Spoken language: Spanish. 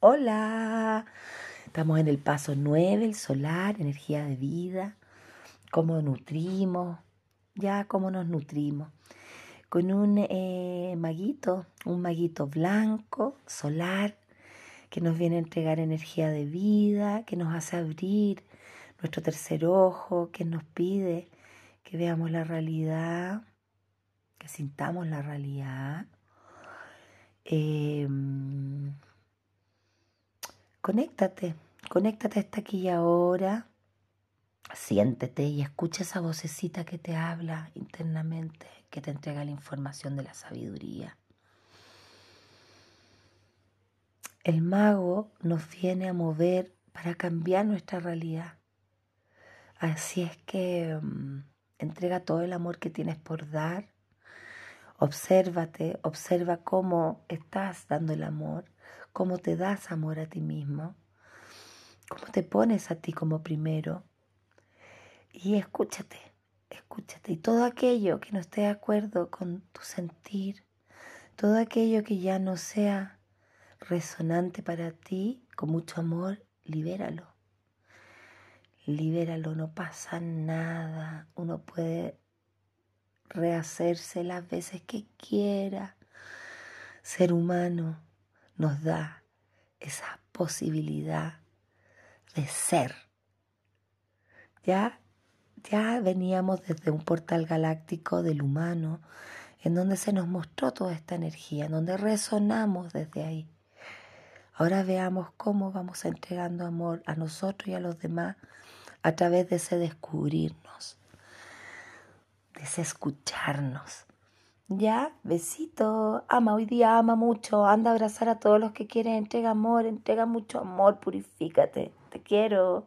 Hola, estamos en el paso 9, el solar, energía de vida, cómo nutrimos, ya cómo nos nutrimos. Con un eh, maguito, un maguito blanco, solar, que nos viene a entregar energía de vida, que nos hace abrir nuestro tercer ojo, que nos pide que veamos la realidad, que sintamos la realidad. Em, conéctate, conéctate hasta aquí y ahora. Siéntete y escucha esa vocecita que te habla internamente, que te entrega la información de la sabiduría. El mago nos viene a mover para cambiar nuestra realidad. Así es que mm, entrega todo el amor que tienes por dar. Obsérvate, observa cómo estás dando el amor, cómo te das amor a ti mismo, cómo te pones a ti como primero. Y escúchate, escúchate. Y todo aquello que no esté de acuerdo con tu sentir, todo aquello que ya no sea resonante para ti, con mucho amor, libéralo. Libéralo, no pasa nada. Uno puede rehacerse las veces que quiera. Ser humano nos da esa posibilidad de ser. Ya, ya veníamos desde un portal galáctico del humano, en donde se nos mostró toda esta energía, en donde resonamos desde ahí. Ahora veamos cómo vamos entregando amor a nosotros y a los demás a través de ese descubrirnos, ese escucharnos. Ya, besito, ama hoy día, ama mucho, anda a abrazar a todos los que quieren, entrega amor, entrega mucho amor, purifícate, te quiero.